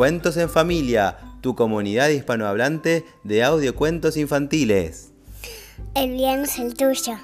Cuentos en Familia, tu comunidad hispanohablante de audiocuentos infantiles. El bien es el tuyo.